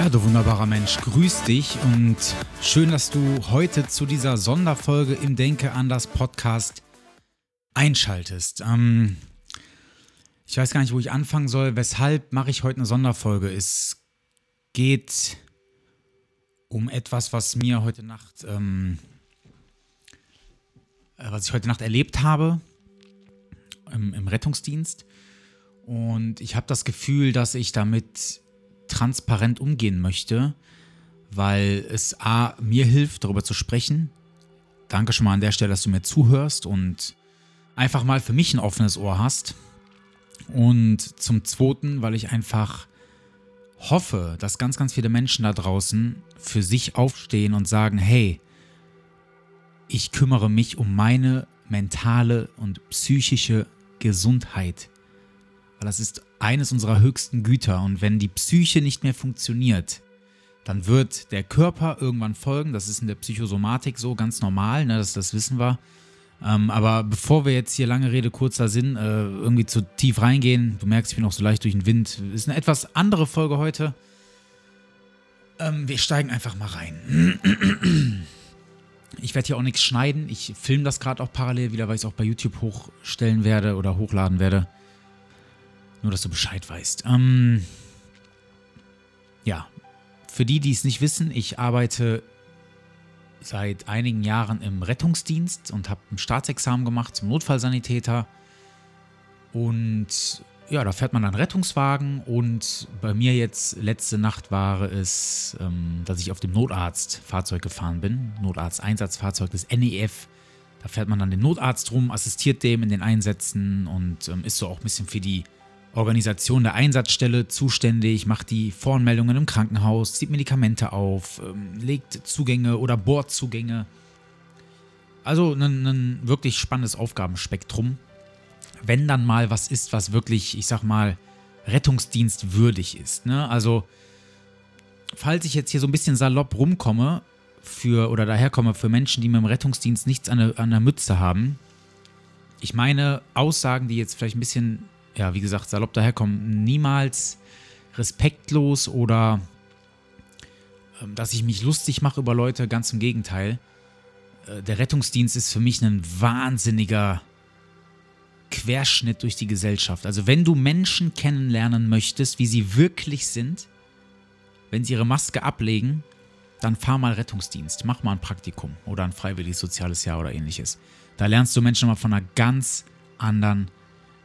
Ja, du wunderbarer Mensch, grüß dich und schön, dass du heute zu dieser Sonderfolge im Denke anders Podcast einschaltest. Ähm, ich weiß gar nicht, wo ich anfangen soll. Weshalb mache ich heute eine Sonderfolge? Es geht um etwas, was mir heute Nacht, ähm, äh, was ich heute Nacht erlebt habe im, im Rettungsdienst. Und ich habe das Gefühl, dass ich damit transparent umgehen möchte, weil es A, mir hilft, darüber zu sprechen. Danke schon mal an der Stelle, dass du mir zuhörst und einfach mal für mich ein offenes Ohr hast. Und zum Zweiten, weil ich einfach hoffe, dass ganz, ganz viele Menschen da draußen für sich aufstehen und sagen, hey, ich kümmere mich um meine mentale und psychische Gesundheit. Weil das ist eines unserer höchsten Güter. Und wenn die Psyche nicht mehr funktioniert, dann wird der Körper irgendwann folgen. Das ist in der Psychosomatik so ganz normal, ne, das, das wissen wir. Ähm, aber bevor wir jetzt hier lange Rede, kurzer Sinn, äh, irgendwie zu tief reingehen, du merkst, ich bin auch so leicht durch den Wind, ist eine etwas andere Folge heute. Ähm, wir steigen einfach mal rein. Ich werde hier auch nichts schneiden. Ich filme das gerade auch parallel wieder, weil ich es auch bei YouTube hochstellen werde oder hochladen werde. Nur, dass du Bescheid weißt. Ähm, ja, für die, die es nicht wissen, ich arbeite seit einigen Jahren im Rettungsdienst und habe ein Staatsexamen gemacht zum Notfallsanitäter. Und ja, da fährt man dann Rettungswagen und bei mir jetzt letzte Nacht war es, ähm, dass ich auf dem Notarztfahrzeug gefahren bin. Notarzt-Einsatzfahrzeug des NEF. Da fährt man dann den Notarzt rum, assistiert dem in den Einsätzen und ähm, ist so auch ein bisschen für die Organisation der Einsatzstelle zuständig, macht die Voranmeldungen im Krankenhaus, zieht Medikamente auf, ähm, legt Zugänge oder Bordzugänge. Also ein, ein wirklich spannendes Aufgabenspektrum. Wenn dann mal was ist, was wirklich, ich sag mal, rettungsdienstwürdig ist. Ne? Also, falls ich jetzt hier so ein bisschen salopp rumkomme für oder daherkomme für Menschen, die mit dem Rettungsdienst nichts an der, an der Mütze haben, ich meine Aussagen, die jetzt vielleicht ein bisschen ja, wie gesagt, salopp daherkommen, niemals respektlos oder ähm, dass ich mich lustig mache über Leute, ganz im Gegenteil. Äh, der Rettungsdienst ist für mich ein wahnsinniger Querschnitt durch die Gesellschaft. Also wenn du Menschen kennenlernen möchtest, wie sie wirklich sind, wenn sie ihre Maske ablegen, dann fahr mal Rettungsdienst, mach mal ein Praktikum oder ein freiwilliges soziales Jahr oder ähnliches. Da lernst du Menschen mal von einer ganz anderen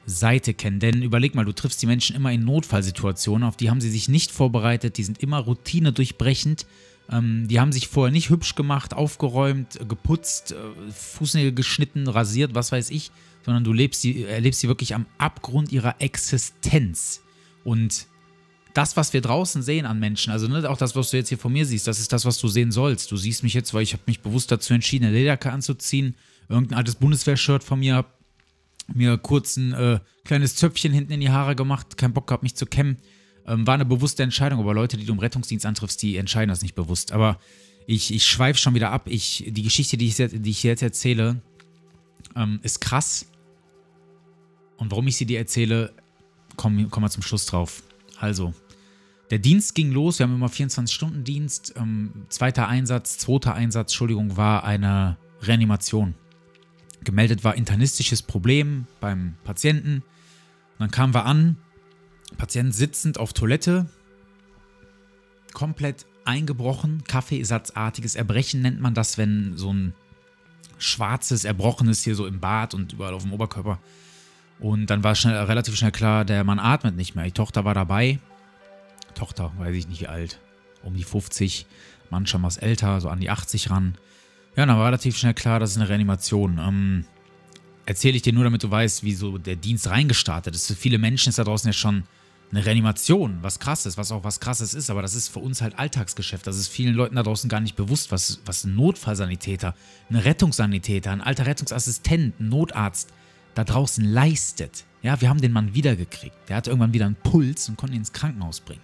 Seite kennen. Denn überleg mal, du triffst die Menschen immer in Notfallsituationen, auf die haben sie sich nicht vorbereitet, die sind immer Routine durchbrechend. Ähm, die haben sich vorher nicht hübsch gemacht, aufgeräumt, geputzt, äh, Fußnägel geschnitten, rasiert, was weiß ich, sondern du lebst sie, erlebst sie wirklich am Abgrund ihrer Existenz. Und das, was wir draußen sehen an Menschen, also ne, auch das, was du jetzt hier von mir siehst, das ist das, was du sehen sollst. Du siehst mich jetzt, weil ich habe mich bewusst dazu entschieden, eine Lederjacke anzuziehen, irgendein altes Bundeswehr-Shirt von mir, habe mir kurz ein äh, kleines Zöpfchen hinten in die Haare gemacht, keinen Bock gehabt, mich zu kämmen. Ähm, war eine bewusste Entscheidung, aber Leute, die du im Rettungsdienst antriffst, die entscheiden das nicht bewusst. Aber ich, ich schweife schon wieder ab. Ich, die Geschichte, die ich, die ich jetzt erzähle, ähm, ist krass. Und warum ich sie dir erzähle, kommen komm wir zum Schluss drauf. Also, der Dienst ging los. Wir haben immer 24-Stunden-Dienst. Ähm, zweiter Einsatz, zweiter Einsatz, Entschuldigung, war eine Reanimation. Gemeldet war internistisches Problem beim Patienten. Und dann kamen wir an, Patient sitzend auf Toilette, komplett eingebrochen, Kaffeesatzartiges Erbrechen nennt man das, wenn so ein schwarzes, erbrochenes hier so im Bad und überall auf dem Oberkörper. Und dann war schnell, relativ schnell klar, der Mann atmet nicht mehr. Die Tochter war dabei. Tochter, weiß ich nicht wie alt, um die 50, Mann schon was älter, so an die 80 ran. Ja, dann war relativ schnell klar, das ist eine Reanimation. Ähm, erzähle ich dir nur, damit du weißt, wie so der Dienst reingestartet ist. Für viele Menschen ist da draußen ja schon eine Reanimation, was krasses, was auch was krasses ist, aber das ist für uns halt Alltagsgeschäft. Das ist vielen Leuten da draußen gar nicht bewusst, was, was ein Notfallsanitäter, ein Rettungssanitäter, ein alter Rettungsassistent, ein Notarzt da draußen leistet. Ja, wir haben den Mann wiedergekriegt. Der hatte irgendwann wieder einen Puls und konnte ihn ins Krankenhaus bringen.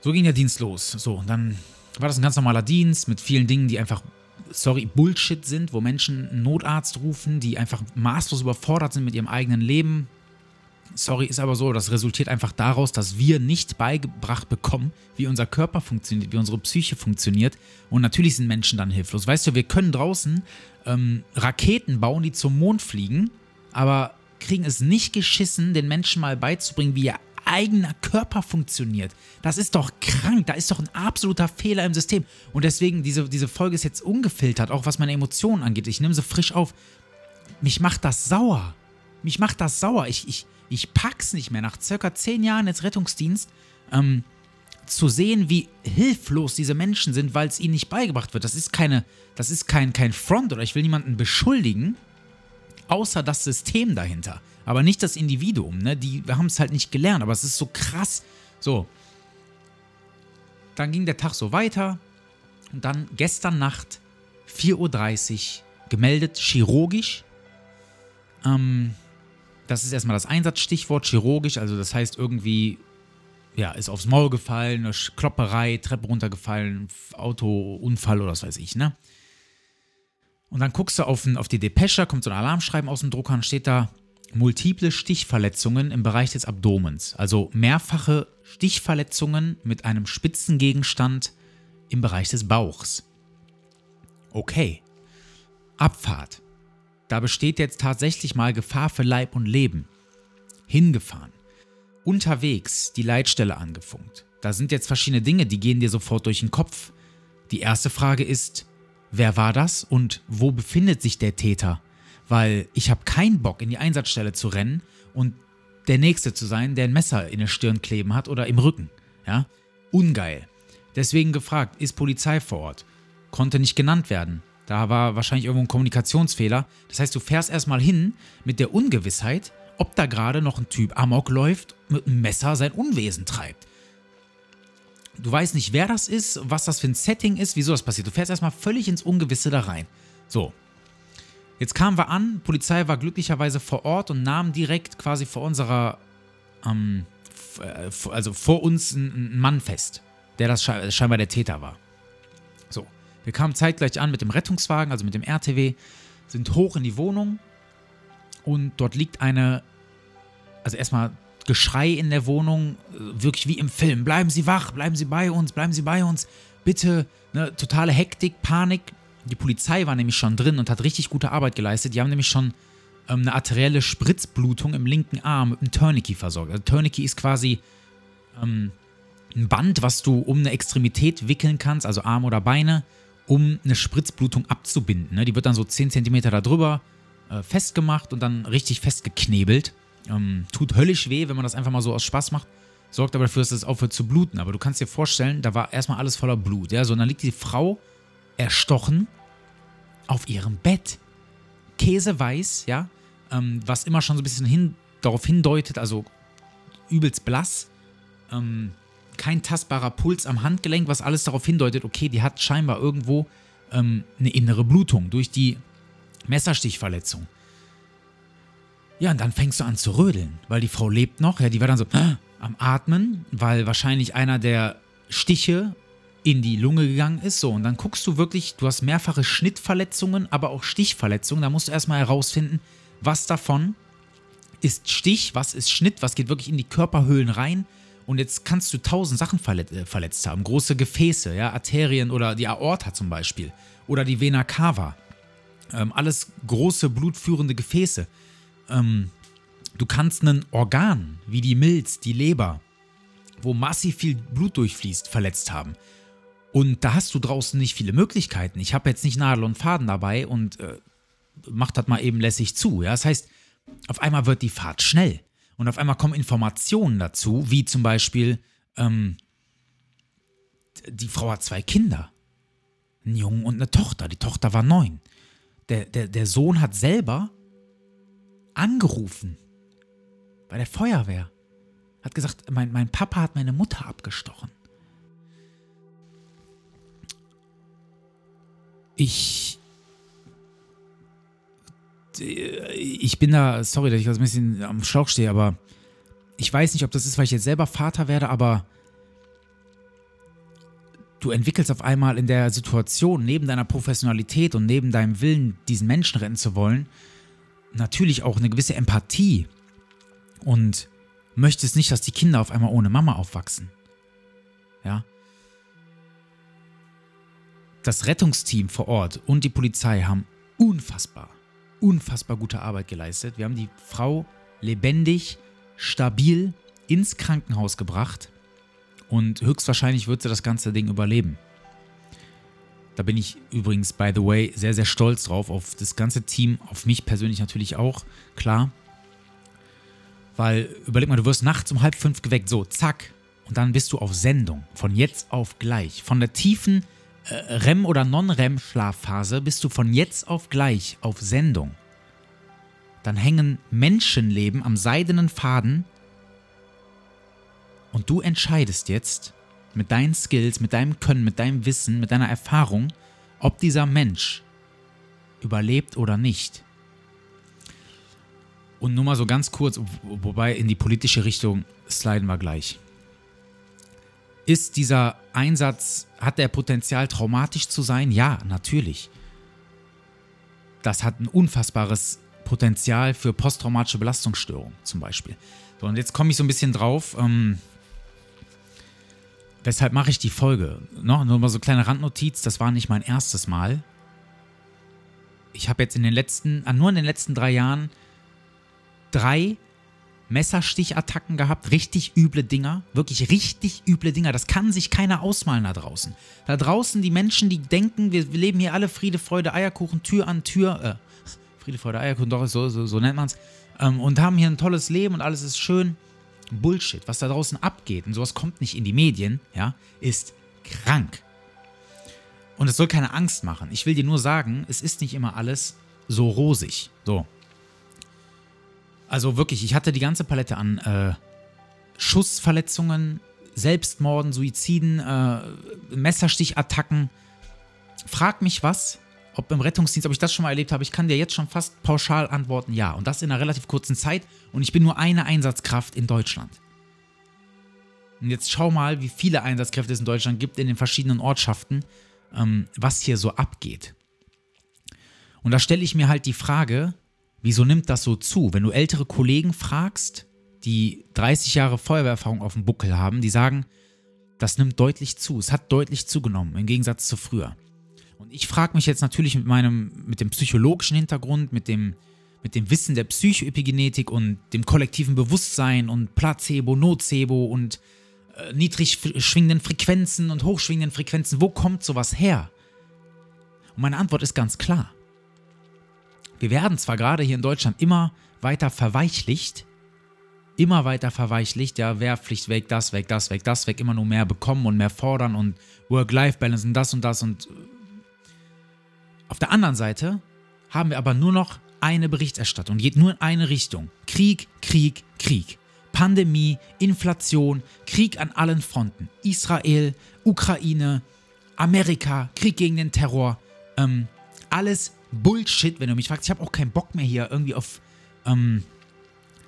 So ging der Dienst los. So, und dann war das ein ganz normaler Dienst mit vielen Dingen, die einfach, sorry, Bullshit sind, wo Menschen einen Notarzt rufen, die einfach maßlos überfordert sind mit ihrem eigenen Leben, Sorry, ist aber so, das resultiert einfach daraus, dass wir nicht beigebracht bekommen, wie unser Körper funktioniert, wie unsere Psyche funktioniert. Und natürlich sind Menschen dann hilflos. Weißt du, wir können draußen ähm, Raketen bauen, die zum Mond fliegen, aber kriegen es nicht geschissen, den Menschen mal beizubringen, wie ihr eigener Körper funktioniert. Das ist doch krank, da ist doch ein absoluter Fehler im System. Und deswegen, diese, diese Folge ist jetzt ungefiltert, auch was meine Emotionen angeht. Ich nehme sie frisch auf. Mich macht das sauer. Mich macht das sauer. Ich, ich, ich pack's nicht mehr, nach circa zehn Jahren jetzt Rettungsdienst, ähm, zu sehen, wie hilflos diese Menschen sind, weil es ihnen nicht beigebracht wird. Das ist keine, das ist kein, kein Front oder ich will niemanden beschuldigen, außer das System dahinter. Aber nicht das Individuum, ne? Die haben es halt nicht gelernt, aber es ist so krass. So. Dann ging der Tag so weiter und dann gestern Nacht 4.30 Uhr gemeldet, chirurgisch. Ähm, das ist erstmal das Einsatzstichwort, chirurgisch, also das heißt irgendwie, ja, ist aufs Maul gefallen, eine Klopperei, Treppe runtergefallen, Autounfall oder was weiß ich, ne? Und dann guckst du auf, auf die Depesche, kommt so ein Alarmschreiben aus dem Drucker und steht da multiple Stichverletzungen im Bereich des Abdomens. Also mehrfache Stichverletzungen mit einem spitzen Gegenstand im Bereich des Bauchs. Okay. Abfahrt. Da besteht jetzt tatsächlich mal Gefahr für Leib und Leben. Hingefahren. Unterwegs die Leitstelle angefunkt. Da sind jetzt verschiedene Dinge, die gehen dir sofort durch den Kopf. Die erste Frage ist, wer war das und wo befindet sich der Täter? Weil ich habe keinen Bock, in die Einsatzstelle zu rennen und der Nächste zu sein, der ein Messer in der Stirn kleben hat oder im Rücken. Ja? Ungeil. Deswegen gefragt, ist Polizei vor Ort? Konnte nicht genannt werden. Da war wahrscheinlich irgendwo ein Kommunikationsfehler. Das heißt, du fährst erstmal hin mit der Ungewissheit, ob da gerade noch ein Typ Amok läuft, mit einem Messer sein Unwesen treibt. Du weißt nicht, wer das ist, was das für ein Setting ist, wieso das passiert. Du fährst erstmal völlig ins Ungewisse da rein. So. Jetzt kamen wir an, Polizei war glücklicherweise vor Ort und nahm direkt quasi vor unserer, ähm, äh, also vor uns einen Mann fest, der das scheinbar der Täter war. Wir kamen zeitgleich an mit dem Rettungswagen, also mit dem RTW, sind hoch in die Wohnung und dort liegt eine, also erstmal Geschrei in der Wohnung, äh, wirklich wie im Film. Bleiben Sie wach, bleiben Sie bei uns, bleiben Sie bei uns, bitte. Ne, totale Hektik, Panik. Die Polizei war nämlich schon drin und hat richtig gute Arbeit geleistet. Die haben nämlich schon ähm, eine arterielle Spritzblutung im linken Arm mit einem Tourniquet versorgt. Also Tourniquet ist quasi ähm, ein Band, was du um eine Extremität wickeln kannst, also Arm oder Beine um eine Spritzblutung abzubinden. Ne? Die wird dann so 10 cm darüber äh, festgemacht und dann richtig festgeknebelt. Ähm, tut höllisch weh, wenn man das einfach mal so aus Spaß macht. Sorgt aber dafür, dass es aufhört zu bluten. Aber du kannst dir vorstellen, da war erstmal alles voller Blut. Ja? So, und dann liegt die Frau erstochen auf ihrem Bett. Käseweiß, ja, ähm, was immer schon so ein bisschen hin, darauf hindeutet, also übelst blass. Ähm, kein tastbarer Puls am Handgelenk, was alles darauf hindeutet, okay, die hat scheinbar irgendwo ähm, eine innere Blutung durch die Messerstichverletzung. Ja, und dann fängst du an zu rödeln, weil die Frau lebt noch. Ja, die war dann so äh, am Atmen, weil wahrscheinlich einer der Stiche in die Lunge gegangen ist. So, und dann guckst du wirklich, du hast mehrfache Schnittverletzungen, aber auch Stichverletzungen. Da musst du erstmal herausfinden, was davon ist Stich, was ist Schnitt, was geht wirklich in die Körperhöhlen rein und jetzt kannst du tausend Sachen äh, verletzt haben. Große Gefäße, ja, Arterien oder die Aorta zum Beispiel. Oder die Vena cava. Ähm, alles große blutführende Gefäße. Ähm, du kannst ein Organ wie die Milz, die Leber, wo massiv viel Blut durchfließt, verletzt haben. Und da hast du draußen nicht viele Möglichkeiten. Ich habe jetzt nicht Nadel und Faden dabei und äh, mach das mal eben lässig zu. Ja? Das heißt, auf einmal wird die Fahrt schnell. Und auf einmal kommen Informationen dazu, wie zum Beispiel, ähm, die Frau hat zwei Kinder. Einen Jungen und eine Tochter. Die Tochter war neun. Der, der, der Sohn hat selber angerufen. Bei der Feuerwehr. Hat gesagt, mein, mein Papa hat meine Mutter abgestochen. Ich. Ich bin da, sorry, dass ich ein bisschen am Schlauch stehe, aber ich weiß nicht, ob das ist, weil ich jetzt selber Vater werde, aber du entwickelst auf einmal in der Situation, neben deiner Professionalität und neben deinem Willen, diesen Menschen retten zu wollen, natürlich auch eine gewisse Empathie und möchtest nicht, dass die Kinder auf einmal ohne Mama aufwachsen. Ja. Das Rettungsteam vor Ort und die Polizei haben unfassbar, unfassbar gute Arbeit geleistet. Wir haben die Frau lebendig, stabil ins Krankenhaus gebracht und höchstwahrscheinlich wird sie das ganze Ding überleben. Da bin ich übrigens, by the way, sehr, sehr stolz drauf, auf das ganze Team, auf mich persönlich natürlich auch, klar. Weil, überleg mal, du wirst nachts um halb fünf geweckt, so, zack. Und dann bist du auf Sendung, von jetzt auf gleich. Von der tiefen REM- oder Non-REM-Schlafphase bist du von jetzt auf gleich auf Sendung. Dann hängen Menschenleben am seidenen Faden und du entscheidest jetzt mit deinen Skills, mit deinem Können, mit deinem Wissen, mit deiner Erfahrung, ob dieser Mensch überlebt oder nicht. Und nur mal so ganz kurz, wobei in die politische Richtung sliden wir gleich. Ist dieser Einsatz, hat der Potenzial traumatisch zu sein? Ja, natürlich. Das hat ein unfassbares Potenzial für posttraumatische Belastungsstörung zum Beispiel. So, und jetzt komme ich so ein bisschen drauf. Ähm, Weshalb mache ich die Folge? Noch nur mal so eine kleine Randnotiz, das war nicht mein erstes Mal. Ich habe jetzt in den letzten, ah, nur in den letzten drei Jahren drei Messerstichattacken gehabt, richtig üble Dinger, wirklich richtig üble Dinger. Das kann sich keiner ausmalen da draußen. Da draußen die Menschen, die denken, wir, leben hier alle Friede, Freude, Eierkuchen, Tür an Tür, äh, Friede, Freude, Eierkuchen, doch, so, so, so nennt man es, ähm, und haben hier ein tolles Leben und alles ist schön. Bullshit, was da draußen abgeht, und sowas kommt nicht in die Medien, ja, ist krank. Und es soll keine Angst machen. Ich will dir nur sagen, es ist nicht immer alles so rosig. So. Also wirklich, ich hatte die ganze Palette an äh, Schussverletzungen, Selbstmorden, Suiziden, äh, Messerstichattacken. Frag mich was, ob im Rettungsdienst, ob ich das schon mal erlebt habe. Ich kann dir jetzt schon fast pauschal antworten, ja. Und das in einer relativ kurzen Zeit. Und ich bin nur eine Einsatzkraft in Deutschland. Und jetzt schau mal, wie viele Einsatzkräfte es in Deutschland gibt, in den verschiedenen Ortschaften, ähm, was hier so abgeht. Und da stelle ich mir halt die Frage, wieso nimmt das so zu? Wenn du ältere Kollegen fragst, die 30 Jahre Feuerwehrerfahrung auf dem Buckel haben, die sagen, das nimmt deutlich zu. Es hat deutlich zugenommen, im Gegensatz zu früher. Und ich frage mich jetzt natürlich mit meinem, mit dem psychologischen Hintergrund, mit dem, mit dem Wissen der Psychoepigenetik und dem kollektiven Bewusstsein und Placebo, Nocebo und äh, niedrig schwingenden Frequenzen und hochschwingenden Frequenzen, wo kommt sowas her? Und meine Antwort ist ganz klar. Wir werden zwar gerade hier in Deutschland immer weiter verweichlicht, immer weiter verweichlicht, ja, Wehrpflicht weg, das weg, das weg, das weg, immer nur mehr bekommen und mehr fordern und Work-Life-Balance und das und das und auf der anderen Seite haben wir aber nur noch eine Berichterstattung, geht nur in eine Richtung. Krieg, Krieg, Krieg. Pandemie, Inflation, Krieg an allen Fronten. Israel, Ukraine, Amerika, Krieg gegen den Terror. Ähm, alles Bullshit, wenn du mich fragst. Ich habe auch keinen Bock mehr hier irgendwie auf ähm,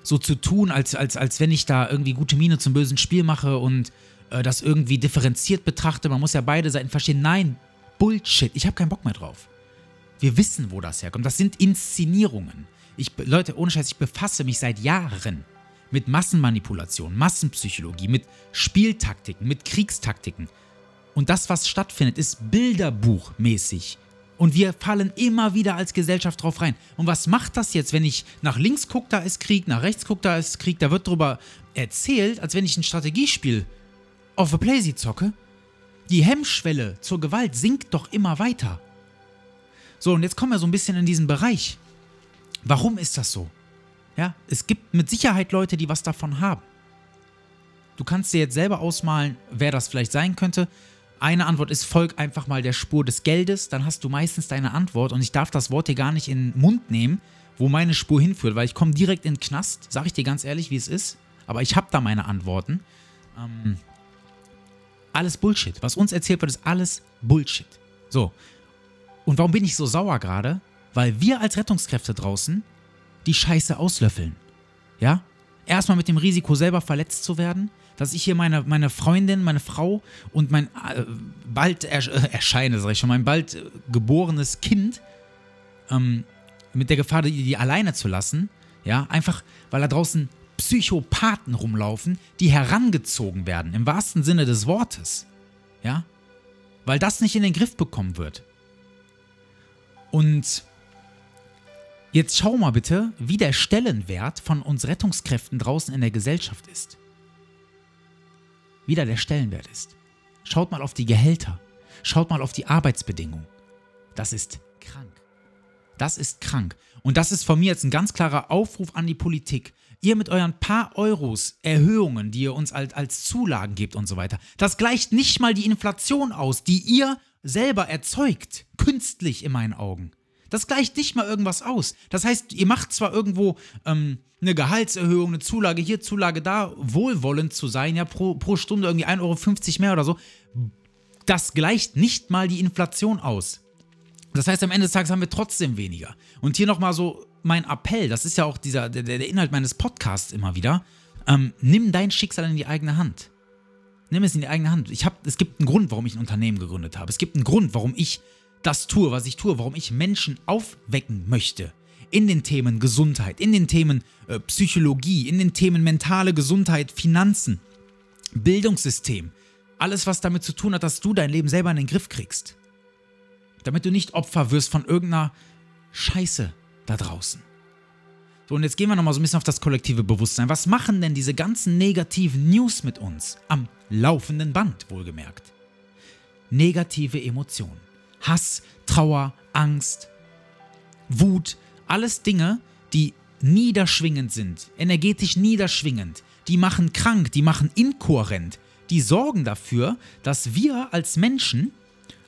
so zu tun, als, als, als wenn ich da irgendwie gute Miene zum bösen Spiel mache und äh, das irgendwie differenziert betrachte. Man muss ja beide Seiten verstehen. Nein, Bullshit. Ich habe keinen Bock mehr drauf. Wir wissen, wo das herkommt. Das sind Inszenierungen. Ich, Leute, ohne Scheiß, ich befasse mich seit Jahren mit Massenmanipulation, Massenpsychologie, mit Spieltaktiken, mit Kriegstaktiken. Und das, was stattfindet, ist bilderbuchmäßig. Und wir fallen immer wieder als Gesellschaft drauf rein. Und was macht das jetzt, wenn ich nach links gucke, da ist Krieg, nach rechts gucke, da ist Krieg, da wird darüber erzählt, als wenn ich ein Strategiespiel auf a Playsee zocke? Die Hemmschwelle zur Gewalt sinkt doch immer weiter. So, und jetzt kommen wir so ein bisschen in diesen Bereich. Warum ist das so? Ja, es gibt mit Sicherheit Leute, die was davon haben. Du kannst dir jetzt selber ausmalen, wer das vielleicht sein könnte. Eine Antwort ist, folg einfach mal der Spur des Geldes, dann hast du meistens deine Antwort und ich darf das Wort hier gar nicht in den Mund nehmen. wo meine Spur hinführt, weil ich komme direkt in den Knast, sag ich dir ganz ehrlich, wie es ist. Aber ich habe da meine Antworten. Ähm, alles Bullshit. Was uns erzählt wird, ist alles Bullshit. So. Und warum bin ich so sauer gerade? Weil wir als Rettungskräfte draußen die Scheiße auslöffeln. Ja? Erstmal mit dem Risiko, selber verletzt zu werden, dass ich hier meine, meine Freundin, meine Frau und mein äh, bald er, äh, erscheine, sag ich schon, mein bald äh, geborenes Kind ähm, mit der Gefahr, die, die alleine zu lassen, ja, einfach weil da draußen Psychopathen rumlaufen, die herangezogen werden, im wahrsten Sinne des Wortes. Ja? Weil das nicht in den Griff bekommen wird. Und jetzt schau mal bitte, wie der Stellenwert von uns Rettungskräften draußen in der Gesellschaft ist. Wie da der Stellenwert ist. Schaut mal auf die Gehälter. Schaut mal auf die Arbeitsbedingungen. Das ist krank. Das ist krank. Und das ist von mir jetzt ein ganz klarer Aufruf an die Politik. Ihr mit euren paar Euros Erhöhungen, die ihr uns als, als Zulagen gebt und so weiter, das gleicht nicht mal die Inflation aus, die ihr selber erzeugt. Künstlich in meinen Augen. Das gleicht nicht mal irgendwas aus. Das heißt, ihr macht zwar irgendwo ähm, eine Gehaltserhöhung, eine Zulage hier, Zulage da, wohlwollend zu sein, ja, pro, pro Stunde irgendwie 1,50 Euro mehr oder so. Das gleicht nicht mal die Inflation aus. Das heißt, am Ende des Tages haben wir trotzdem weniger. Und hier nochmal so mein Appell, das ist ja auch dieser, der, der Inhalt meines Podcasts immer wieder. Ähm, nimm dein Schicksal in die eigene Hand. Nimm es in die eigene Hand. Ich hab, es gibt einen Grund, warum ich ein Unternehmen gegründet habe. Es gibt einen Grund, warum ich das tue, was ich tue, warum ich Menschen aufwecken möchte. In den Themen Gesundheit, in den Themen äh, Psychologie, in den Themen mentale Gesundheit, Finanzen, Bildungssystem. Alles, was damit zu tun hat, dass du dein Leben selber in den Griff kriegst. Damit du nicht Opfer wirst von irgendeiner Scheiße da draußen. So, und jetzt gehen wir nochmal so ein bisschen auf das kollektive Bewusstsein. Was machen denn diese ganzen negativen News mit uns? Am laufenden Band, wohlgemerkt. Negative Emotionen. Hass, Trauer, Angst, Wut, alles Dinge, die niederschwingend sind, energetisch niederschwingend, die machen krank, die machen inkohärent, die sorgen dafür, dass wir als Menschen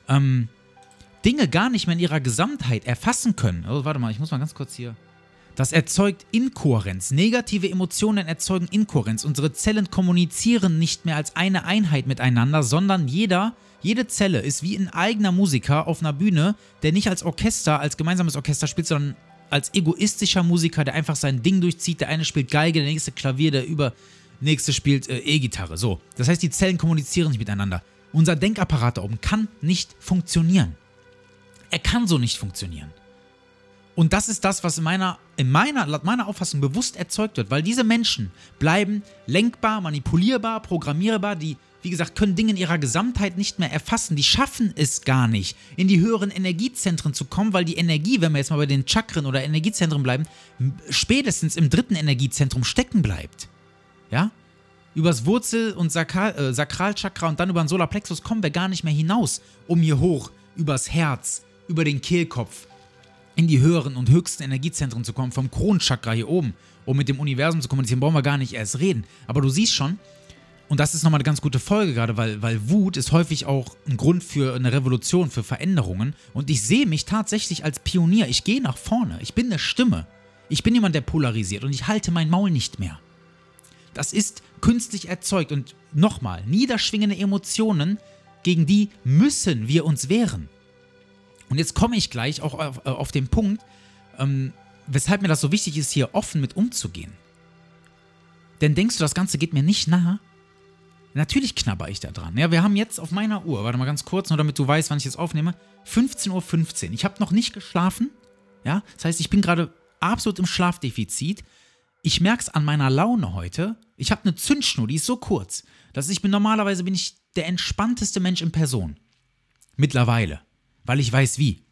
ähm, Dinge gar nicht mehr in ihrer Gesamtheit erfassen können. Oh, warte mal, ich muss mal ganz kurz hier. Das erzeugt Inkohärenz. Negative Emotionen erzeugen Inkohärenz. Unsere Zellen kommunizieren nicht mehr als eine Einheit miteinander, sondern jeder, jede Zelle ist wie ein eigener Musiker auf einer Bühne, der nicht als Orchester, als gemeinsames Orchester spielt, sondern als egoistischer Musiker, der einfach sein Ding durchzieht. Der eine spielt Geige, der nächste Klavier, der übernächste spielt äh, E-Gitarre. So. Das heißt, die Zellen kommunizieren nicht miteinander. Unser Denkapparat da oben kann nicht funktionieren. Er kann so nicht funktionieren. Und das ist das, was in meiner, in meiner, laut meiner Auffassung bewusst erzeugt wird, weil diese Menschen bleiben lenkbar, manipulierbar, programmierbar, die, wie gesagt, können Dinge in ihrer Gesamtheit nicht mehr erfassen. Die schaffen es gar nicht, in die höheren Energiezentren zu kommen, weil die Energie, wenn wir jetzt mal bei den Chakren oder Energiezentren bleiben, spätestens im dritten Energiezentrum stecken bleibt. Ja? Übers Wurzel- und Sakral, äh, Sakralchakra und dann über den Solarplexus kommen wir gar nicht mehr hinaus, um hier hoch, übers Herz, über den Kehlkopf in die höheren und höchsten Energiezentren zu kommen, vom Kronchakra hier oben, um mit dem Universum zu kommunizieren, brauchen wir gar nicht erst reden. Aber du siehst schon, und das ist nochmal eine ganz gute Folge gerade, weil, weil Wut ist häufig auch ein Grund für eine Revolution, für Veränderungen. Und ich sehe mich tatsächlich als Pionier. Ich gehe nach vorne. Ich bin eine Stimme. Ich bin jemand, der polarisiert und ich halte mein Maul nicht mehr. Das ist künstlich erzeugt. Und nochmal, niederschwingende Emotionen, gegen die müssen wir uns wehren. Und jetzt komme ich gleich auch auf, äh, auf den Punkt, ähm, weshalb mir das so wichtig ist, hier offen mit umzugehen. Denn denkst du, das Ganze geht mir nicht nahe? Natürlich knabber ich da dran. Ja, wir haben jetzt auf meiner Uhr, warte mal ganz kurz, nur damit du weißt, wann ich jetzt aufnehme, 15.15 Uhr. Ich habe noch nicht geschlafen. Ja, das heißt, ich bin gerade absolut im Schlafdefizit. Ich merke es an meiner Laune heute. Ich habe eine Zündschnur, die ist so kurz, dass ich bin normalerweise bin ich der entspannteste Mensch in Person. Mittlerweile weil ich weiß wie.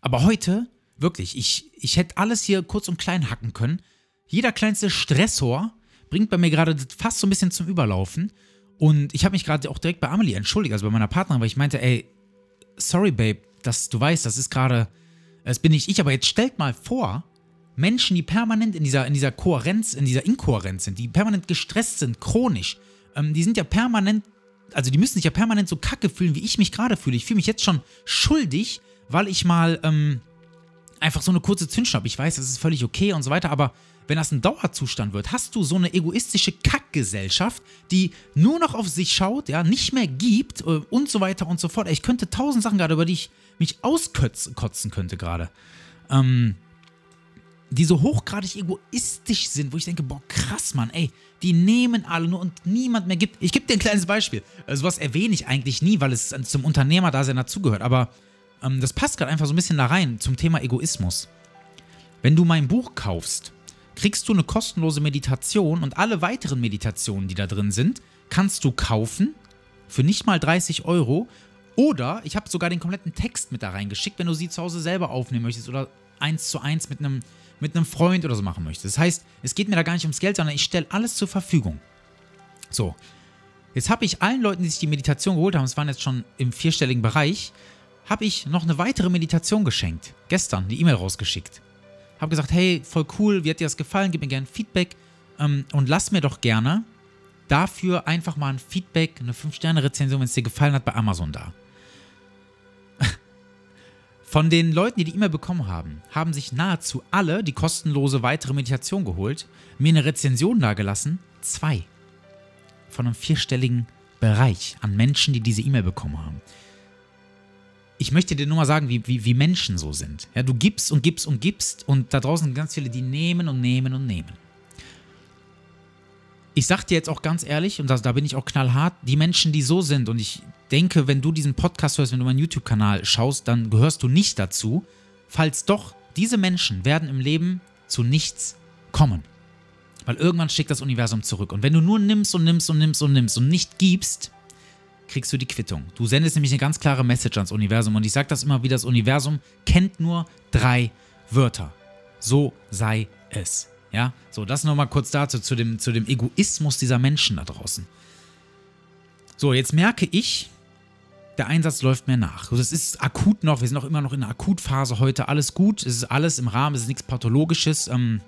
Aber heute, wirklich, ich, ich hätte alles hier kurz und klein hacken können. Jeder kleinste Stressor bringt bei mir gerade fast so ein bisschen zum Überlaufen. Und ich habe mich gerade auch direkt bei Amelie entschuldigt, also bei meiner Partnerin, weil ich meinte, ey, sorry, Babe, dass du weißt, das ist gerade, das bin nicht ich, aber jetzt stellt mal vor, Menschen, die permanent in dieser, in dieser Kohärenz, in dieser Inkohärenz sind, die permanent gestresst sind, chronisch, ähm, die sind ja permanent also die müssen sich ja permanent so kacke fühlen, wie ich mich gerade fühle. Ich fühle mich jetzt schon schuldig, weil ich mal ähm, einfach so eine kurze Zündschnapp. Ich weiß, das ist völlig okay und so weiter, aber wenn das ein Dauerzustand wird, hast du so eine egoistische Kackgesellschaft, die nur noch auf sich schaut, ja, nicht mehr gibt äh, und so weiter und so fort. Ich könnte tausend Sachen gerade, über die ich mich auskotzen könnte gerade. Ähm, die so hochgradig egoistisch sind, wo ich denke, boah, krass, Mann, ey, die nehmen alle nur und niemand mehr gibt. Ich gebe dir ein kleines Beispiel. Also was erwähne ich eigentlich nie, weil es zum Unternehmer-Dasein dazugehört, aber ähm, das passt gerade einfach so ein bisschen da rein zum Thema Egoismus. Wenn du mein Buch kaufst, kriegst du eine kostenlose Meditation und alle weiteren Meditationen, die da drin sind, kannst du kaufen für nicht mal 30 Euro. Oder ich habe sogar den kompletten Text mit da reingeschickt, wenn du sie zu Hause selber aufnehmen möchtest oder eins zu eins mit einem, mit einem Freund oder so machen möchtest. Das heißt, es geht mir da gar nicht ums Geld, sondern ich stelle alles zur Verfügung. So, jetzt habe ich allen Leuten, die sich die Meditation geholt haben, es waren jetzt schon im vierstelligen Bereich, habe ich noch eine weitere Meditation geschenkt. Gestern eine E-Mail rausgeschickt. Habe gesagt, hey, voll cool, wie hat dir das gefallen? Gib mir gerne Feedback ähm, und lass mir doch gerne dafür einfach mal ein Feedback, eine 5-Sterne-Rezension, wenn es dir gefallen hat, bei Amazon da. Von den Leuten, die die E-Mail bekommen haben, haben sich nahezu alle die kostenlose weitere Meditation geholt, mir eine Rezension dagelassen. Zwei. Von einem vierstelligen Bereich an Menschen, die diese E-Mail bekommen haben ich möchte dir nur mal sagen, wie, wie, wie Menschen so sind. Ja, du gibst und gibst und gibst und da draußen ganz viele, die nehmen und nehmen und nehmen. Ich sag dir jetzt auch ganz ehrlich, und das, da bin ich auch knallhart, die Menschen, die so sind, und ich denke, wenn du diesen Podcast hörst, wenn du meinen YouTube-Kanal schaust, dann gehörst du nicht dazu. Falls doch, diese Menschen werden im Leben zu nichts kommen. Weil irgendwann schickt das Universum zurück. Und wenn du nur nimmst und nimmst und nimmst und nimmst und nicht gibst, kriegst du die Quittung. Du sendest nämlich eine ganz klare Message ans Universum und ich sage das immer wieder, das Universum kennt nur drei Wörter. So sei es. Ja, so, das nochmal kurz dazu, zu dem, zu dem Egoismus dieser Menschen da draußen. So, jetzt merke ich, der Einsatz läuft mir nach. Das ist akut noch, wir sind auch immer noch in der Akutphase heute, alles gut, es ist alles im Rahmen, es ist nichts Pathologisches. Ähm,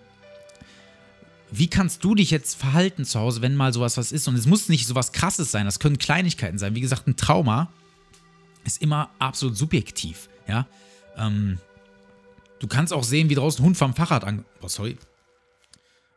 wie kannst du dich jetzt verhalten zu Hause, wenn mal sowas was ist? Und es muss nicht sowas krasses sein, das können Kleinigkeiten sein. Wie gesagt, ein Trauma ist immer absolut subjektiv, ja. Ähm, du kannst auch sehen, wie draußen ein Hund vom Fahrrad an. Oh, sorry.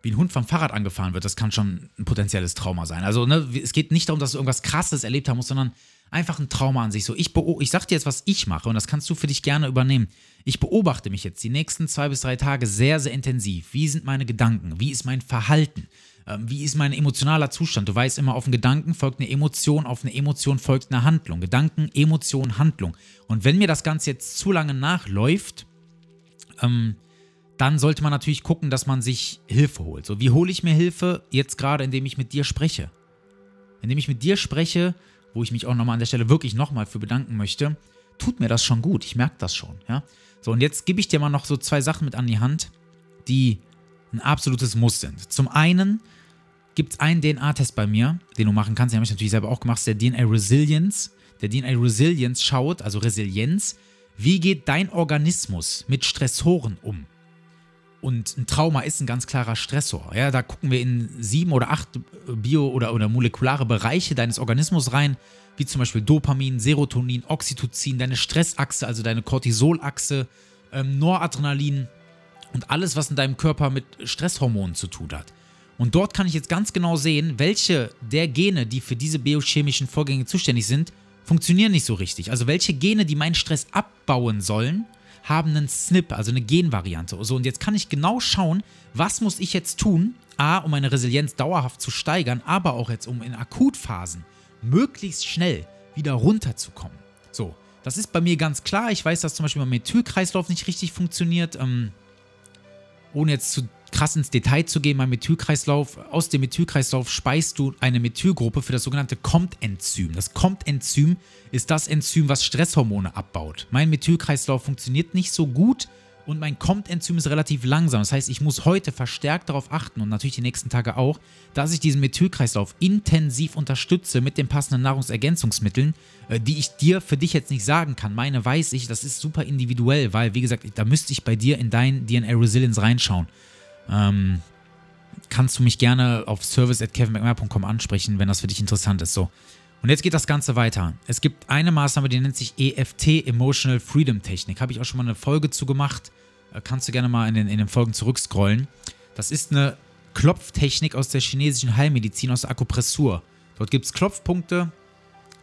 Wie ein Hund vom Fahrrad angefahren wird, das kann schon ein potenzielles Trauma sein. Also, ne, es geht nicht darum, dass du irgendwas krasses erlebt haben musst, sondern einfach ein Trauma an sich. So, ich, ich sag dir jetzt, was ich mache, und das kannst du für dich gerne übernehmen. Ich beobachte mich jetzt die nächsten zwei bis drei Tage sehr, sehr intensiv. Wie sind meine Gedanken? Wie ist mein Verhalten? Ähm, wie ist mein emotionaler Zustand? Du weißt immer, auf einen Gedanken folgt eine Emotion, auf eine Emotion folgt eine Handlung. Gedanken, Emotion, Handlung. Und wenn mir das Ganze jetzt zu lange nachläuft, ähm, dann sollte man natürlich gucken, dass man sich Hilfe holt. So, wie hole ich mir Hilfe? Jetzt gerade, indem ich mit dir spreche. Indem ich mit dir spreche, wo ich mich auch nochmal an der Stelle wirklich nochmal für bedanken möchte, tut mir das schon gut. Ich merke das schon, ja. So, und jetzt gebe ich dir mal noch so zwei Sachen mit an die Hand, die ein absolutes Muss sind. Zum einen gibt es einen DNA-Test bei mir, den du machen kannst, den habe ich natürlich selber auch gemacht, der DNA Resilience. Der DNA Resilience schaut, also Resilienz, wie geht dein Organismus mit Stressoren um? Und ein Trauma ist ein ganz klarer Stressor. Ja, da gucken wir in sieben oder acht bio- oder, oder molekulare Bereiche deines Organismus rein, wie zum Beispiel Dopamin, Serotonin, Oxytocin, deine Stressachse, also deine Cortisolachse, ähm, Noradrenalin und alles, was in deinem Körper mit Stresshormonen zu tun hat. Und dort kann ich jetzt ganz genau sehen, welche der Gene, die für diese biochemischen Vorgänge zuständig sind, funktionieren nicht so richtig. Also welche Gene, die meinen Stress abbauen sollen, haben einen SNP, also eine Genvariante. So, und jetzt kann ich genau schauen, was muss ich jetzt tun, A, um meine Resilienz dauerhaft zu steigern, aber auch jetzt, um in Akutphasen möglichst schnell wieder runterzukommen. So, das ist bei mir ganz klar. Ich weiß, dass zum Beispiel mein Methylkreislauf nicht richtig funktioniert. Ähm, ohne jetzt zu krass ins Detail zu gehen, mein Methylkreislauf, aus dem Methylkreislauf speist du eine Methylgruppe für das sogenannte COMT-Enzym. Das COMT-Enzym ist das Enzym, was Stresshormone abbaut. Mein Methylkreislauf funktioniert nicht so gut und mein COMT-Enzym ist relativ langsam. Das heißt, ich muss heute verstärkt darauf achten und natürlich die nächsten Tage auch, dass ich diesen Methylkreislauf intensiv unterstütze mit den passenden Nahrungsergänzungsmitteln, äh, die ich dir für dich jetzt nicht sagen kann. Meine weiß ich, das ist super individuell, weil, wie gesagt, da müsste ich bei dir in dein DNA Resilience reinschauen ähm, kannst du mich gerne auf service.kevinmcmeyer.com ansprechen, wenn das für dich interessant ist. So. Und jetzt geht das Ganze weiter. Es gibt eine Maßnahme, die nennt sich EFT, Emotional Freedom Technik. Habe ich auch schon mal eine Folge zu gemacht. Äh, kannst du gerne mal in den, in den Folgen zurückscrollen. Das ist eine Klopftechnik aus der chinesischen Heilmedizin, aus der Akupressur. Dort gibt es Klopfpunkte,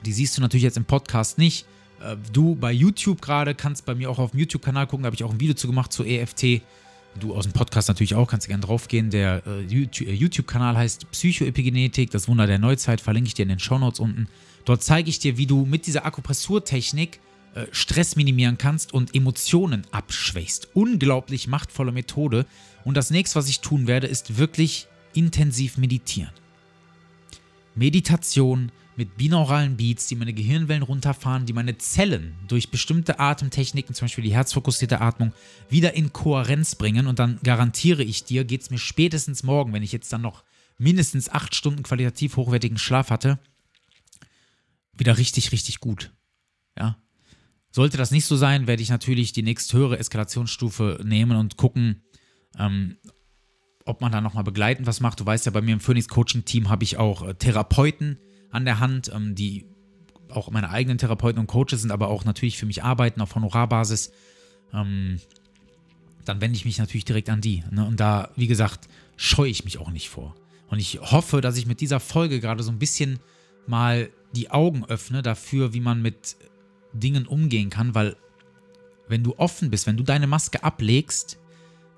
die siehst du natürlich jetzt im Podcast nicht. Äh, du bei YouTube gerade kannst bei mir auch auf dem YouTube-Kanal gucken, da habe ich auch ein Video zu gemacht zu EFT. Du aus dem Podcast natürlich auch, kannst du gerne draufgehen. Der äh, äh, YouTube-Kanal heißt Psychoepigenetik, das Wunder der Neuzeit, verlinke ich dir in den Shownotes unten. Dort zeige ich dir, wie du mit dieser Akupressurtechnik äh, Stress minimieren kannst und Emotionen abschwächst. Unglaublich machtvolle Methode. Und das nächste, was ich tun werde, ist wirklich intensiv meditieren. Meditation mit binauralen Beats, die meine Gehirnwellen runterfahren, die meine Zellen durch bestimmte Atemtechniken, zum Beispiel die herzfokussierte Atmung, wieder in Kohärenz bringen. Und dann garantiere ich dir, geht es mir spätestens morgen, wenn ich jetzt dann noch mindestens acht Stunden qualitativ hochwertigen Schlaf hatte, wieder richtig, richtig gut. Ja. Sollte das nicht so sein, werde ich natürlich die nächst höhere Eskalationsstufe nehmen und gucken, ähm, ob man da nochmal begleitend was macht. Du weißt ja, bei mir im Phoenix Coaching Team habe ich auch äh, Therapeuten an der Hand, ähm, die auch meine eigenen Therapeuten und Coaches sind, aber auch natürlich für mich arbeiten auf Honorarbasis. Ähm, dann wende ich mich natürlich direkt an die. Ne? Und da, wie gesagt, scheue ich mich auch nicht vor. Und ich hoffe, dass ich mit dieser Folge gerade so ein bisschen mal die Augen öffne dafür, wie man mit Dingen umgehen kann, weil wenn du offen bist, wenn du deine Maske ablegst,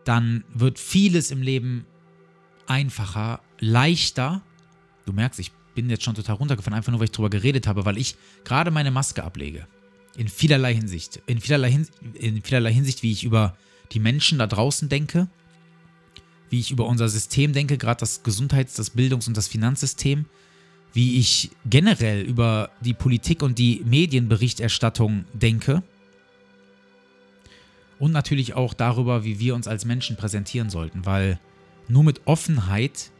dann wird vieles im Leben einfacher, leichter. Du merkst, ich bin jetzt schon total runtergefallen, einfach nur, weil ich drüber geredet habe, weil ich gerade meine Maske ablege. In vielerlei Hinsicht. In vielerlei, Hin in vielerlei Hinsicht, wie ich über die Menschen da draußen denke, wie ich über unser System denke, gerade das Gesundheits-, das Bildungs- und das Finanzsystem, wie ich generell über die Politik und die Medienberichterstattung denke und natürlich auch darüber, wie wir uns als Menschen präsentieren sollten, weil nur mit Offenheit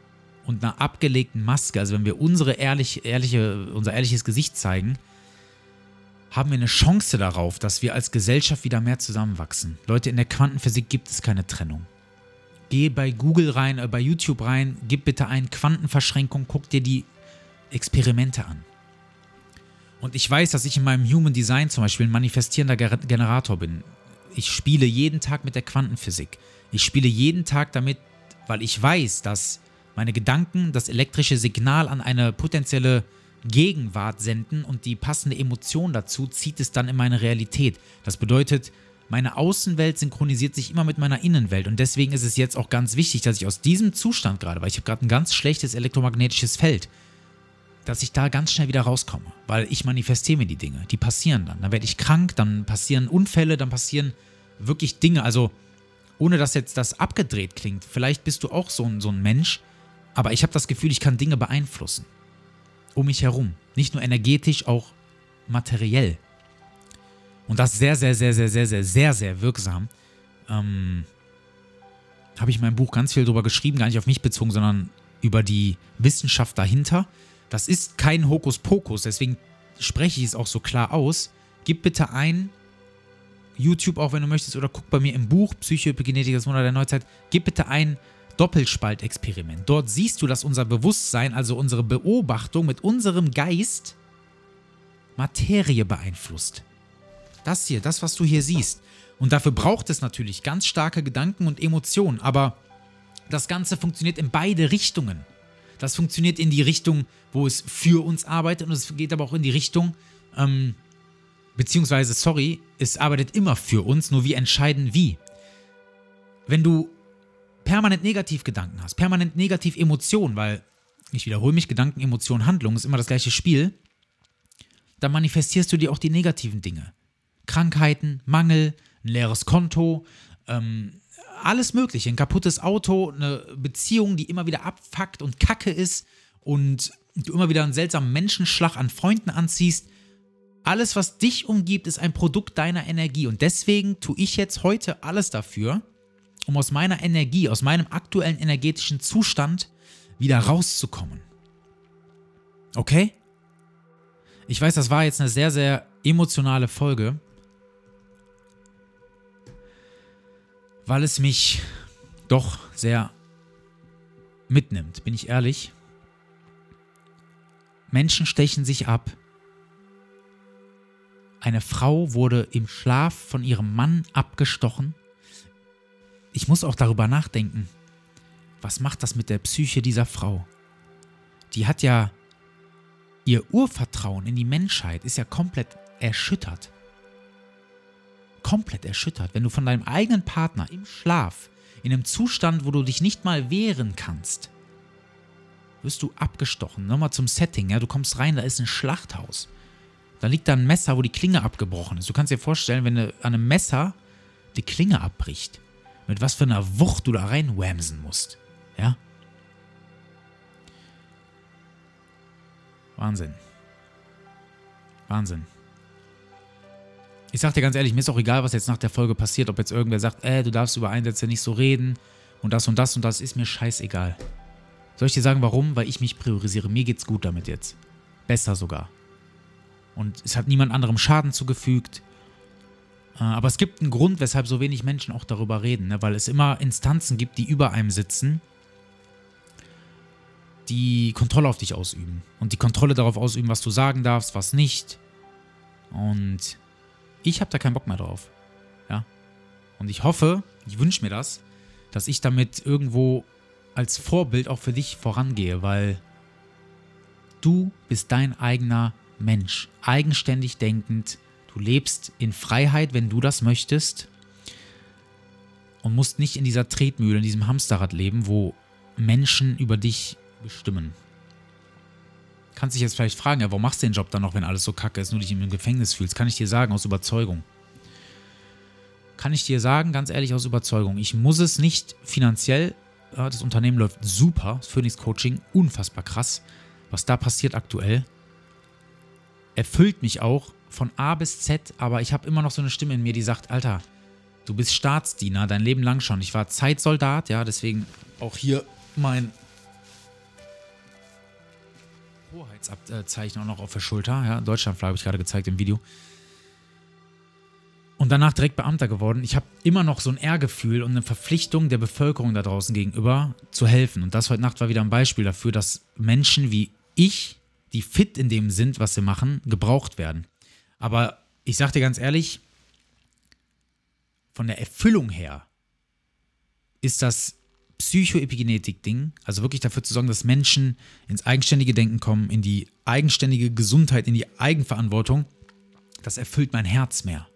und einer abgelegten Maske, also wenn wir unsere ehrlich, ehrliche, unser ehrliches Gesicht zeigen, haben wir eine Chance darauf, dass wir als Gesellschaft wieder mehr zusammenwachsen. Leute, in der Quantenphysik gibt es keine Trennung. Geh bei Google rein, äh, bei YouTube rein, gib bitte ein Quantenverschränkung, guck dir die Experimente an. Und ich weiß, dass ich in meinem Human Design zum Beispiel ein manifestierender Generator bin. Ich spiele jeden Tag mit der Quantenphysik. Ich spiele jeden Tag damit, weil ich weiß, dass meine Gedanken das elektrische Signal an eine potenzielle Gegenwart senden und die passende Emotion dazu zieht es dann in meine Realität. Das bedeutet, meine Außenwelt synchronisiert sich immer mit meiner Innenwelt und deswegen ist es jetzt auch ganz wichtig, dass ich aus diesem Zustand gerade, weil ich habe gerade ein ganz schlechtes elektromagnetisches Feld, dass ich da ganz schnell wieder rauskomme, weil ich manifestiere mir die Dinge, die passieren dann. Dann werde ich krank, dann passieren Unfälle, dann passieren wirklich Dinge. Also ohne dass jetzt das abgedreht klingt, vielleicht bist du auch so ein, so ein Mensch, aber ich habe das Gefühl, ich kann Dinge beeinflussen. Um mich herum. Nicht nur energetisch, auch materiell. Und das sehr, sehr, sehr, sehr, sehr, sehr, sehr, sehr wirksam. Ähm, habe ich in meinem Buch ganz viel darüber geschrieben, gar nicht auf mich bezogen, sondern über die Wissenschaft dahinter. Das ist kein Hokuspokus, deswegen spreche ich es auch so klar aus. Gib bitte ein, YouTube auch, wenn du möchtest, oder guck bei mir im Buch Psychoepigenetik, das Wunder der Neuzeit, gib bitte ein Doppelspaltexperiment. Dort siehst du, dass unser Bewusstsein, also unsere Beobachtung mit unserem Geist Materie beeinflusst. Das hier, das, was du hier siehst. Und dafür braucht es natürlich ganz starke Gedanken und Emotionen, aber das Ganze funktioniert in beide Richtungen. Das funktioniert in die Richtung, wo es für uns arbeitet und es geht aber auch in die Richtung, ähm, beziehungsweise, sorry, es arbeitet immer für uns, nur wir entscheiden wie. Wenn du permanent Negativgedanken hast, permanent negativ Emotionen, weil, ich wiederhole mich, Gedanken, Emotionen, Handlung ist immer das gleiche Spiel, dann manifestierst du dir auch die negativen Dinge. Krankheiten, Mangel, ein leeres Konto, ähm, alles Mögliche. Ein kaputtes Auto, eine Beziehung, die immer wieder abfuckt und kacke ist und du immer wieder einen seltsamen Menschenschlag an Freunden anziehst. Alles, was dich umgibt, ist ein Produkt deiner Energie. Und deswegen tue ich jetzt heute alles dafür, um aus meiner Energie, aus meinem aktuellen energetischen Zustand wieder rauszukommen. Okay? Ich weiß, das war jetzt eine sehr, sehr emotionale Folge, weil es mich doch sehr mitnimmt, bin ich ehrlich. Menschen stechen sich ab. Eine Frau wurde im Schlaf von ihrem Mann abgestochen ich muss auch darüber nachdenken, was macht das mit der Psyche dieser Frau? Die hat ja ihr Urvertrauen in die Menschheit ist ja komplett erschüttert. Komplett erschüttert, wenn du von deinem eigenen Partner im Schlaf, in einem Zustand, wo du dich nicht mal wehren kannst, wirst du abgestochen. Nochmal zum Setting, ja, du kommst rein, da ist ein Schlachthaus. Da liegt da ein Messer, wo die Klinge abgebrochen ist. Du kannst dir vorstellen, wenn du an einem Messer die Klinge abbricht, mit was für einer Wucht du da reinwämsen musst. Ja? Wahnsinn. Wahnsinn. Ich sag dir ganz ehrlich, mir ist auch egal, was jetzt nach der Folge passiert, ob jetzt irgendwer sagt, äh, du darfst über Einsätze nicht so reden und das und das und das, ist mir scheißegal. Soll ich dir sagen, warum? Weil ich mich priorisiere. Mir geht's gut damit jetzt. Besser sogar. Und es hat niemand anderem Schaden zugefügt. Äh, aber es gibt einen Grund, weshalb so wenig Menschen auch darüber reden, ne? weil es immer Instanzen gibt, die über einem sitzen die Kontrolle auf dich ausüben. Und die Kontrolle darauf ausüben, was du sagen darfst, was nicht. Und ich habe da keinen Bock mehr drauf. Ja. Und ich hoffe, ich wünsche mir das, dass ich damit irgendwo als Vorbild auch für dich vorangehe, weil du bist dein eigener Mensch, eigenständig denkend. Du lebst in Freiheit, wenn du das möchtest. Und musst nicht in dieser Tretmühle, in diesem Hamsterrad leben, wo Menschen über dich bestimmen. Kannst dich jetzt vielleicht fragen, ja, warum machst du den Job dann noch, wenn alles so kacke ist, nur dich im Gefängnis fühlst? Kann ich dir sagen, aus Überzeugung. Kann ich dir sagen, ganz ehrlich, aus Überzeugung. Ich muss es nicht finanziell, das Unternehmen läuft super, Phoenix Coaching, unfassbar krass. Was da passiert aktuell, erfüllt mich auch von A bis Z, aber ich habe immer noch so eine Stimme in mir, die sagt, Alter, du bist Staatsdiener, dein Leben lang schon. Ich war Zeitsoldat, ja, deswegen auch hier mein Hoheitsabzeichen auch noch auf der Schulter. Ja, Deutschlandflagge habe ich gerade gezeigt im Video. Und danach direkt Beamter geworden. Ich habe immer noch so ein Ehrgefühl und eine Verpflichtung der Bevölkerung da draußen gegenüber zu helfen. Und das heute Nacht war wieder ein Beispiel dafür, dass Menschen wie ich, die fit in dem sind, was sie machen, gebraucht werden. Aber ich sage dir ganz ehrlich, von der Erfüllung her ist das Psychoepigenetik-Ding, also wirklich dafür zu sorgen, dass Menschen ins eigenständige Denken kommen, in die eigenständige Gesundheit, in die Eigenverantwortung, das erfüllt mein Herz mehr.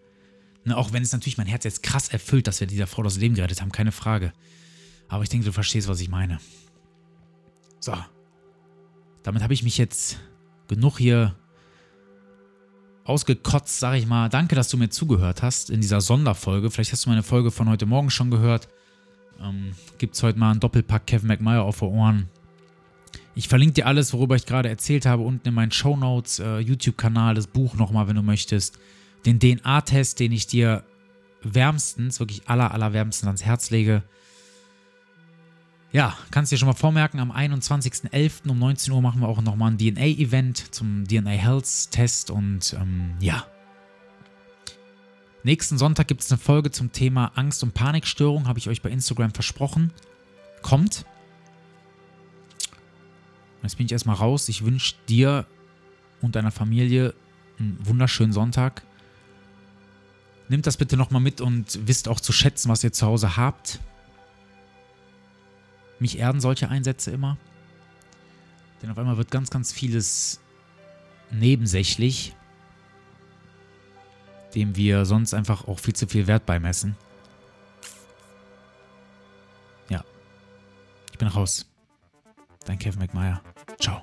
Ne, auch wenn es natürlich mein Herz jetzt krass erfüllt, dass wir dieser Frau das Leben gerettet haben, keine Frage. Aber ich denke, du verstehst, was ich meine. So. Damit habe ich mich jetzt genug hier ausgekotzt, sag ich mal. Danke, dass du mir zugehört hast in dieser Sonderfolge. Vielleicht hast du meine Folge von heute Morgen schon gehört. Ähm, Gibt es heute mal einen Doppelpack Kevin McMeyer auf die Ohren. Ich verlinke dir alles, worüber ich gerade erzählt habe, unten in meinen Show Notes, äh, YouTube-Kanal, das Buch nochmal, wenn du möchtest. Den DNA-Test, den ich dir wärmstens, wirklich aller, aller wärmstens ans Herz lege. Ja, kannst dir schon mal vormerken, am 21.11. um 19 Uhr machen wir auch nochmal ein DNA-Event zum DNA Health Test und ähm, ja, Nächsten Sonntag gibt es eine Folge zum Thema Angst- und Panikstörung, habe ich euch bei Instagram versprochen. Kommt. Jetzt bin ich erstmal raus. Ich wünsche dir und deiner Familie einen wunderschönen Sonntag. Nehmt das bitte nochmal mit und wisst auch zu schätzen, was ihr zu Hause habt. Mich erden solche Einsätze immer. Denn auf einmal wird ganz, ganz vieles nebensächlich dem wir sonst einfach auch viel zu viel Wert beimessen. Ja. Ich bin raus. Dein Kevin McMeyer. Ciao.